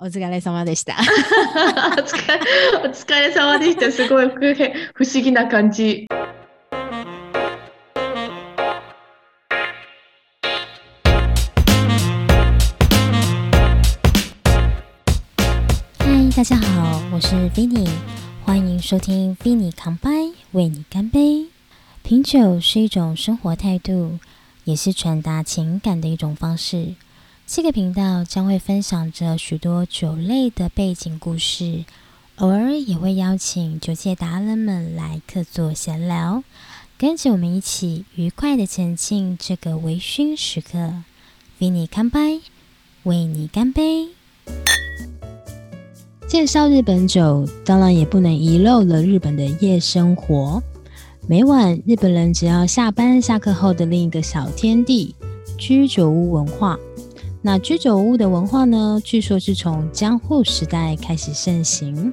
お疲れ様でした。お疲れお疲れ様でした。すごい不不思議な感じ。嗨，大家好，我是 Vinny，欢迎收听 Vinny 扛杯，为你干杯。品酒是一种生活态度，也是传达情感的一种方式。 这个频道将会分享着许多酒类的背景故事，偶尔也会邀请酒界达人们来客座闲聊，跟着我们一起愉快的前进这个微醺时刻。Vinny 干杯，为你干杯。介绍日本酒，当然也不能遗漏了日本的夜生活。每晚，日本人只要下班下课后的另一个小天地——居酒屋文化。那居酒屋的文化呢？据说是从江户时代开始盛行，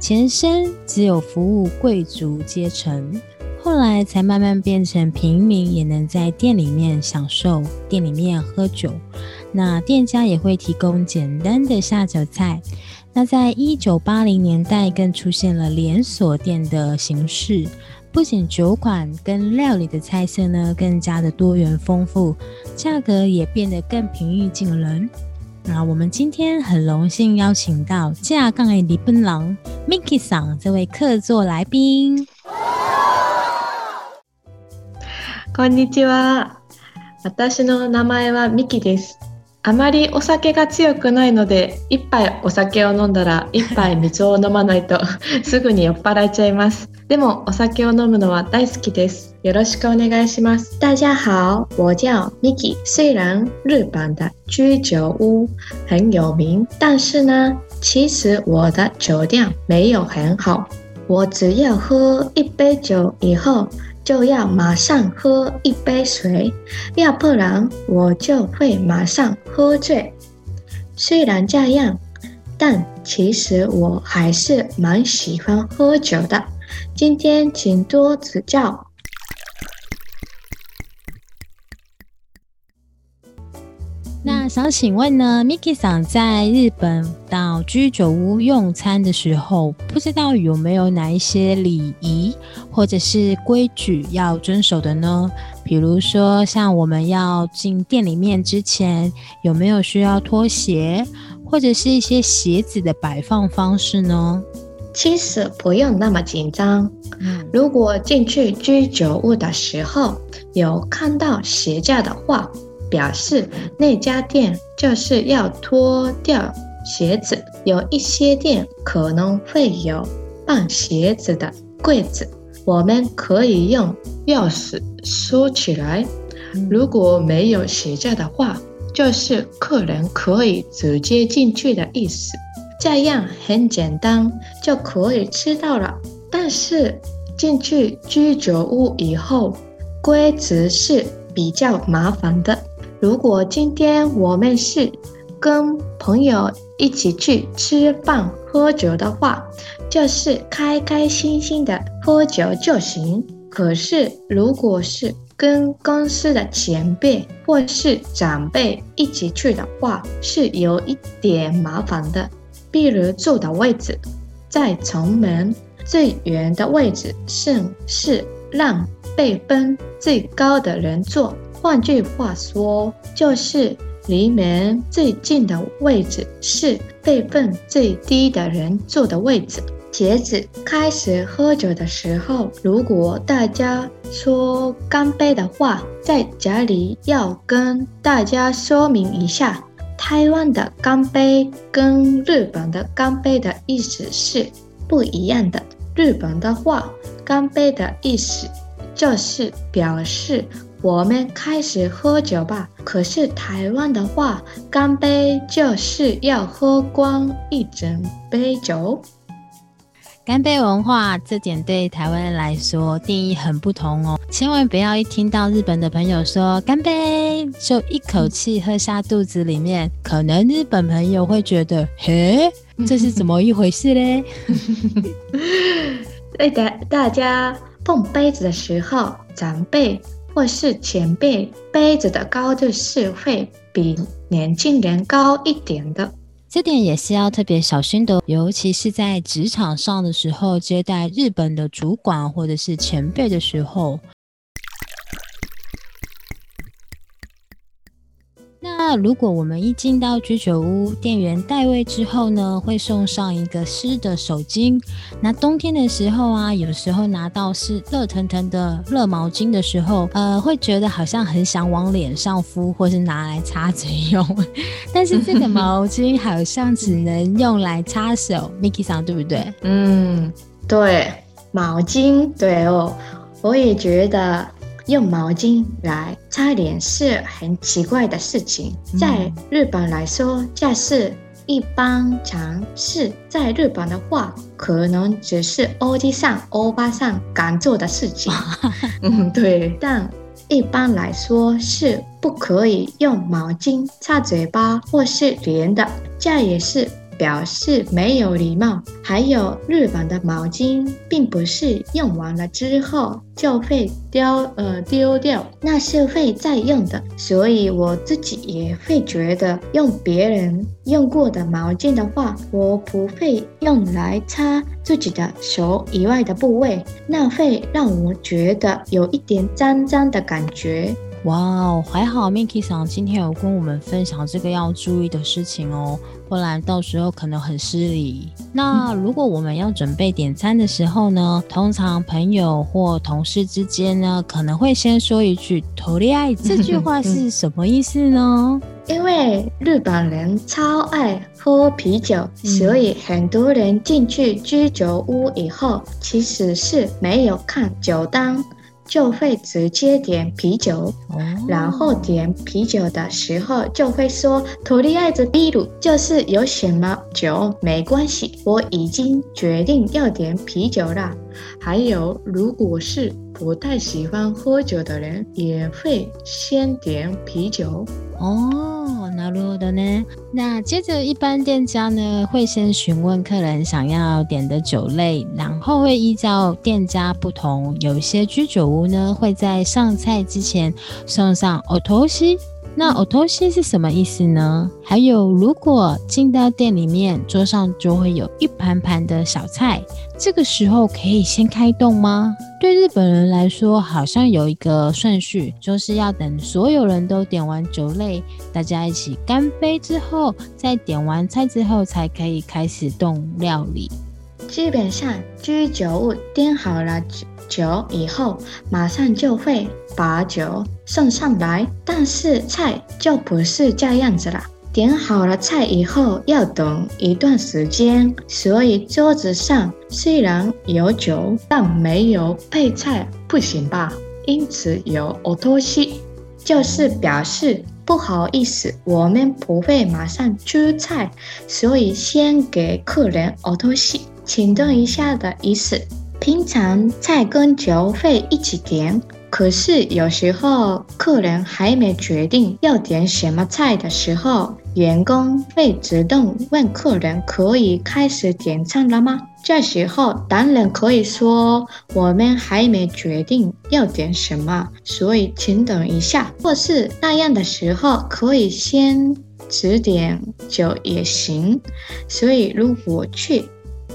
前身只有服务贵族阶层，后来才慢慢变成平民也能在店里面享受店里面喝酒。那店家也会提供简单的下酒菜。那在一九八零年代，更出现了连锁店的形式，不仅酒馆跟料理的菜色呢更加的多元丰富，价格也变得更平易近人。那我们今天很荣幸邀请到架杠的李本郎 Miki 桑这位客座来宾。こんにちは。私の名前はミキです。あまりお酒が強くないので、一杯お酒を飲んだら一杯水を飲まないとすぐに酔っ払っちゃいます。 でもお酒を飲むのは大好きです。よろしくお願いします。大家好，我叫 Miki。虽然日本的居酒屋很有名，但是呢，其实我的酒量没有很好。我只要喝一杯酒以后，就要马上喝一杯水，要不然我就会马上喝醉。虽然这样，但其实我还是蛮喜欢喝酒的。 今天请多指教。那想请问呢，Miki 桑在日本到居酒屋用餐的时候，不知道有没有哪一些礼仪或者是规矩要遵守的呢？比如说，像我们要进店里面之前，有没有需要脱鞋，或者是一些鞋子的摆放方式呢？其实不用那么紧张。嗯，如果进去居酒屋的时候有看到鞋架的话，表示那家店就是要脱掉鞋子。有一些店可能会有放鞋子的柜子，我们可以用钥匙收起来。如果没有鞋架的话，就是客人可以直接进去的意思。这样很简单就可以吃到了。但是进去居酒屋以后，规则是比较麻烦的。如果今天我们是跟朋友一起去吃饭喝酒的话，就是开开心心的喝酒就行。可是如果是跟公司的前辈或是长辈一起去的话，是有一点麻烦的。比如坐的位置，在城门最远的位置是是让辈分最高的人坐。换句话说，就是离门最近的位置是辈分最低的人坐的位置。接着开始喝酒的时候，如果大家说干杯的话，在这里要跟大家说明一下，台湾的干杯跟日本的干杯的意思是不一样的。日本的话，干杯的意思就是表示我们开始喝酒吧。可是台湾的话，干杯就是要喝光一整杯酒。干杯文化这点对台湾人来说定义很不同哦，千万不要一听到日本的朋友说干杯，就一口气喝下肚子里面，可能日本朋友会觉得，嘿，这是怎么一回事嘞？对的，大家碰杯子的时候，长辈或是前辈杯子的高度是会比年轻人高一点的。这点也是要特别小心的，尤其是在职场上的时候，接待日本的主管或者是前辈的时候。那如果我们一进到居酒屋，店员带位之后呢，会送上一个湿的手巾。那冬天的时候啊，有时候拿到是热腾腾的热毛巾的时候，呃，会觉得好像很想往脸上敷，或是拿来擦嘴用。但是这个毛巾好像只能用来擦手，Miki 桑对不对？嗯，对，毛巾，对哦，我也觉得。用毛巾来擦脸是很奇怪的事情，在日本来说，这是一般常识。在日本的话，可能只是欧弟上、欧巴上敢做的事情。嗯，对。但一般来说是不可以用毛巾擦嘴巴或是脸的，这也是。表示没有礼貌。还有日本的毛巾，并不是用完了之后就会丢呃丢掉，那是会再用的。所以我自己也会觉得，用别人用过的毛巾的话，我不会用来擦自己的手以外的部位，那会让我觉得有一点脏脏的感觉。哇哦，还好 Miki 桑今天有跟我们分享这个要注意的事情哦，不然到时候可能很失礼。那如果我们要准备点餐的时候呢，通常朋友或同事之间呢，可能会先说一句“托利爱”，这句话是什么意思呢？因为日本人超爱喝啤酒，所以很多人进去居酒屋以后，其实是没有看酒单。就会直接点啤酒，然后点啤酒的时候就会说“托利爱子啤鲁”，就是有什么酒没关系，我已经决定要点啤酒了。还有，如果是不太喜欢喝酒的人，也会先点啤酒。哦，那如的呢？那接着，一般店家呢会先询问客人想要点的酒类，然后会依照店家不同，有些居酒屋呢会在上菜之前送上奥托西。那奥托西是什么意思呢？还有，如果进到店里面，桌上就会有一盘盘的小菜，这个时候可以先开动吗？对日本人来说，好像有一个顺序，就是要等所有人都点完酒类，大家一起干杯之后，再点完菜之后，才可以开始动料理。基本上，居酒屋点好了酒。以后马上就会把酒送上来，但是菜就不是这样子了。点好了菜以后要等一段时间，所以桌子上虽然有酒，但没有配菜，不行吧？因此有 o t o s i 就是表示不好意思，我们不会马上出菜，所以先给客人熬东西请等一下的意思。平常菜跟酒会一起点，可是有时候客人还没决定要点什么菜的时候，员工会自动问客人：“可以开始点餐了吗？”这时候当然可以说：“我们还没决定要点什么，所以请等一下。”或是那样的时候，可以先只点酒也行。所以如果去。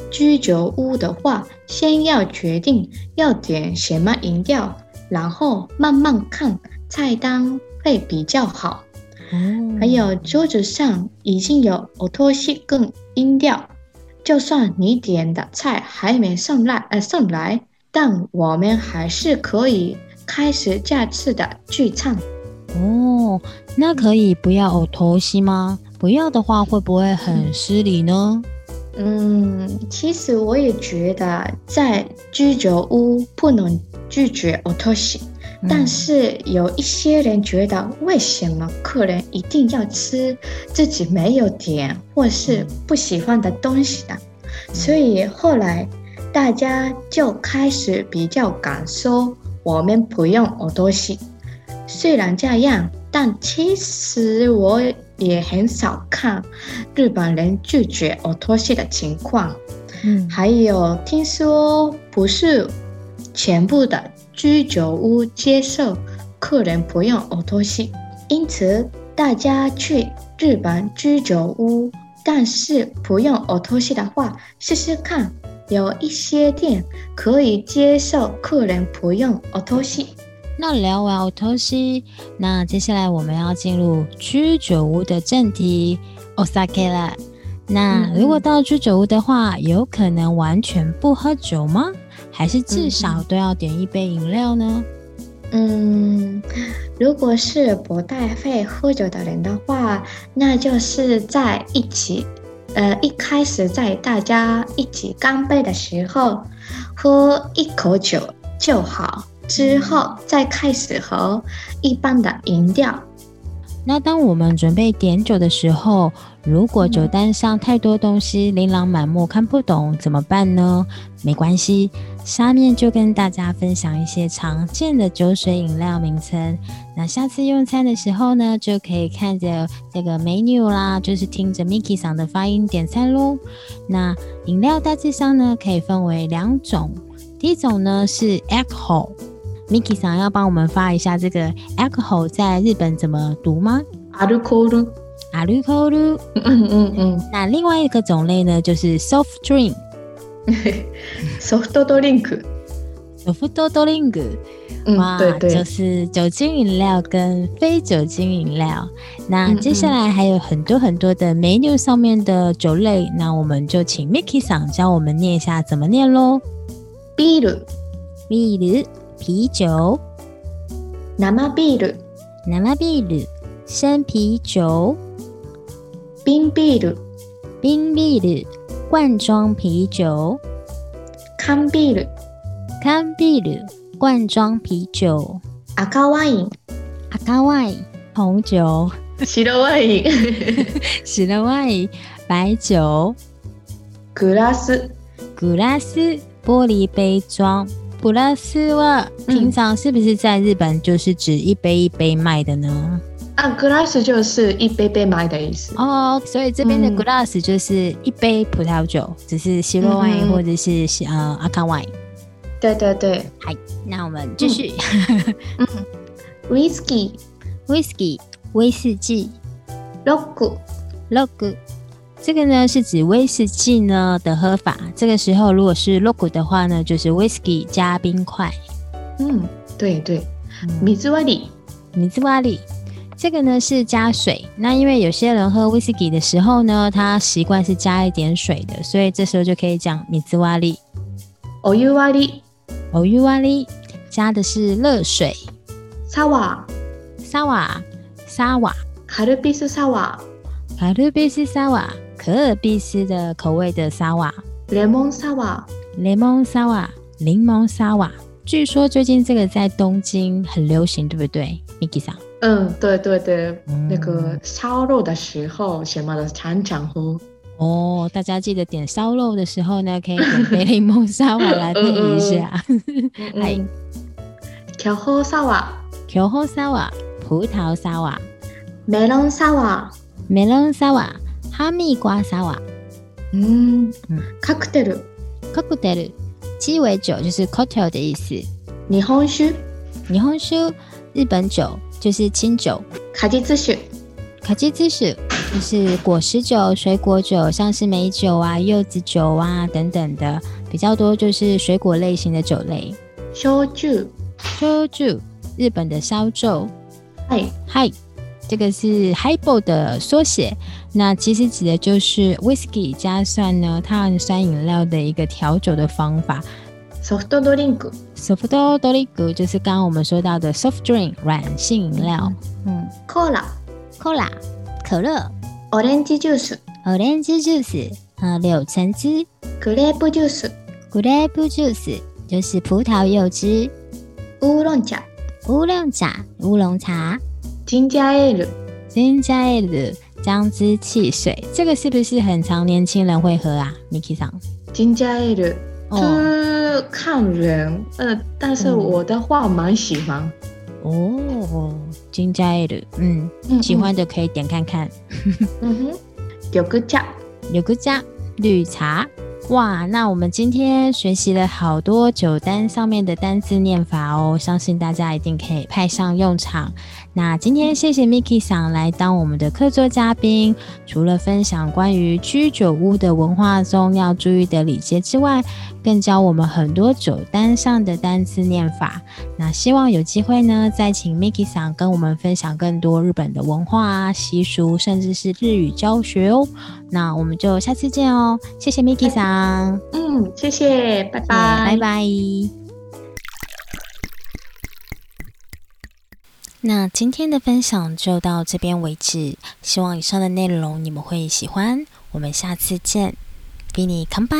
居酒屋的话，先要决定要点什么饮料，然后慢慢看菜单会比较好。还有桌子上已经有奥托西跟音调，就算你点的菜还没上来，呃，上来，但我们还是可以开始下次的聚餐。哦，那可以不要奥托西吗？不要的话，会不会很失礼呢？嗯，其实我也觉得在居酒屋不能拒绝 o t o s i 但是有一些人觉得，为什么客人一定要吃自己没有点或是不喜欢的东西呢？所以后来大家就开始比较敢说，我们不用 o t o s i 虽然这样，但其实我。也很少看日本人拒绝 o t o s i 的情况，嗯，还有听说不是全部的居酒屋接受客人不用 o o s i 因此大家去日本居酒屋但是不用 o t o s 的话，试试看，有一些店可以接受客人不用 o t o s 那聊完 o t o s 那接下来我们要进入居酒屋的正题 Osaka 了。那如果到居酒屋的话，有可能完全不喝酒吗？还是至少都要点一杯饮料呢？嗯，如果是不太会喝酒的人的话，那就是在一起，呃，一开始在大家一起干杯的时候，喝一口酒就好，之后再开始喝一般的饮料。那当我们准备点酒的时候，如果酒单上太多东西，琳琅满目看不懂怎么办呢？没关系，下面就跟大家分享一些常见的酒水饮料名称。那下次用餐的时候呢，就可以看着这个 menu 啦，就是听着 Miki 嗓的发音点餐喽。那饮料大致上呢，可以分为两种，第一种呢是 alcohol。Miki 想要帮我们发一下这个 alcohol 在日本怎么读吗？アルコール。アルコール。嗯嗯嗯。那另外一个种类呢，就是 soft drink。ソフトドリンク。ソフトドリンク。哇，对对，就是酒精饮料跟非酒精饮料。那接下来还有很多很多的 menu 上面的酒类，那我们就请 Miki 想教我们念一下怎么念喽。ビール。ビール。 啤酒，生ビール，生ビール，生啤酒，冰ビール，冰ビール，罐装啤酒，缶ビール，缶ビール，罐装啤酒，赤ワイン，赤ワイン，红酒，白ワイン，白ワイン，白酒，グラス，グラス，玻璃杯装。 普拉斯は，平常是不是在日本就是指一杯一杯卖的呢？啊，glass 就是一杯杯卖的意思。哦，所以这边的 glass 就是一杯葡萄酒，只是 zero wine 或者是呃阿卡 wine。对对对，好，那我们继续。嗯，whisky，whisky，威士忌，log，log。这个呢是指威士忌呢的喝法。这个时候如果是 logo 的话呢，就是 whisky 加冰块。嗯，对对。米兹瓦里，米兹瓦里，这个呢是加水。那因为有些人喝威士忌的时候呢，他习惯是加一点水的，所以这时候就可以讲米兹瓦里。欧尤瓦里，欧尤瓦里，加的是热水。沙瓦，沙瓦，沙瓦。卡ル比斯沙瓦，卡ル比斯沙瓦。可尔必斯的口味的沙瓦，lemon 沙瓦，lemon 沙瓦，柠檬沙瓦。据说最近这个在东京很流行，对不对，Miki 桑？嗯，对对对，那个烧肉的时候什么的常常喝。哦，大家记得点烧肉的时候呢，可以点杯柠檬沙瓦来配一下。哎，调喝沙瓦，调喝沙瓦，葡萄沙瓦，melon 沙瓦，melon 沙瓦。哈密瓜沙瓦，嗯嗯，cocktail，cocktail，鸡尾酒就是 cocktail 的意思。日本酒，日本酒，日本酒。就是清酒。卡吉子酒，卡吉子酒。就是果实酒、水果酒，像是美酒啊、柚子酒啊等等的，比较多就是水果类型的酒类。烧酒，烧酒，日本的烧酒。嗨嗨。这个是 Highball 的缩写，那其实指的就是 Whisky 加蒜呢，碳酸饮料的一个调酒的方法。Soft drink，Soft drink 就是刚刚我们说到的 soft drink 软性饮料。嗯，Cola，Cola 可乐，Orange juice，Orange juice 啊柳橙汁，Grape juice，Grape juice 就是葡萄柚汁。乌龙茶，乌龙茶，乌龙茶。金加艾鲁，金加艾鲁姜汁汽水，这个是不是很常年轻人会喝啊？Miki 桑，金加艾鲁，是看人，呃，但是我的话蛮喜欢。哦，金加艾鲁，嗯，喜欢的可以点看看。嗯哼，有个加，有个加绿茶，哇，那我们今天学习了好多酒单上面的单字念法哦，相信大家一定可以派上用场。那今天谢谢 Miki 桑来当我们的客座嘉宾，除了分享关于居酒屋的文化中要注意的礼节之外，更教我们很多酒单上的单字念法。那希望有机会呢，再请 Miki 桑跟我们分享更多日本的文化习俗，甚至是日语教学哦。那我们就下次见哦，谢谢 Miki 桑。嗯，谢谢，拜拜，拜拜。那今天的分享就到这边为止，希望以上的内容你们会喜欢。我们下次见，比你康拜。